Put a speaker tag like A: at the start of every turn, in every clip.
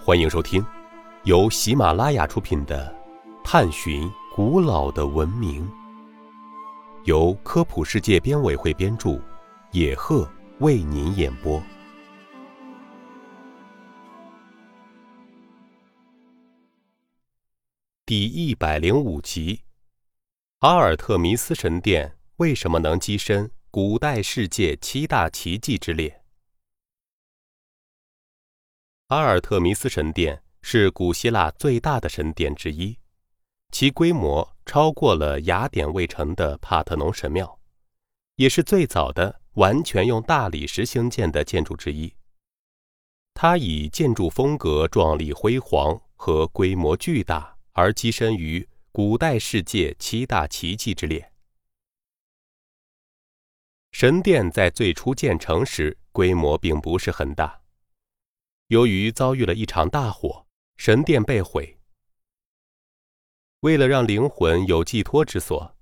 A: 欢迎收听由喜马拉雅出品的《探寻古老的文明》，由科普世界编委会编著，野鹤为您演播。第一百零五集：阿尔特弥斯神殿为什么能跻身古代世界七大奇迹之列？阿尔特弥斯神殿是古希腊最大的神殿之一，其规模超过了雅典卫城的帕特农神庙，也是最早的完全用大理石兴建的建筑之一。它以建筑风格壮丽辉煌和规模巨大。而跻身于古代世界七大奇迹之列。神殿在最初建成时规模并不是很大，由于遭遇了一场大火，神殿被毁。为了让灵魂有寄托之所，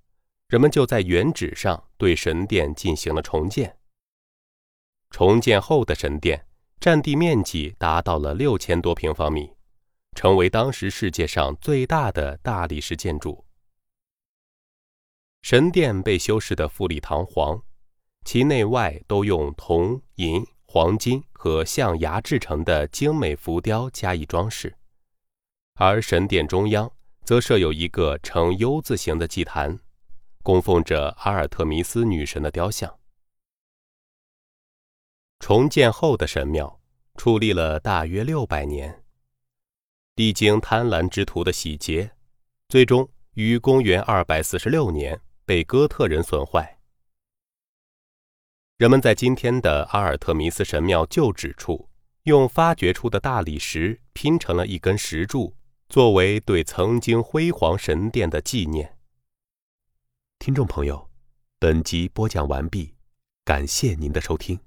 A: 人们就在原址上对神殿进行了重建。重建后的神殿占地面积达到了六千多平方米。成为当时世界上最大的大理石建筑。神殿被修饰得富丽堂皇，其内外都用铜、银、黄金和象牙制成的精美浮雕加以装饰，而神殿中央则设有一个呈 U 字形的祭坛，供奉着阿尔特弥斯女神的雕像。重建后的神庙矗立了大约六百年。历经贪婪之徒的洗劫，最终于公元二百四十六年被哥特人损坏。人们在今天的阿尔特弥斯神庙旧址处，用发掘出的大理石拼成了一根石柱，作为对曾经辉煌神殿的纪念。听众朋友，本集播讲完毕，感谢您的收听。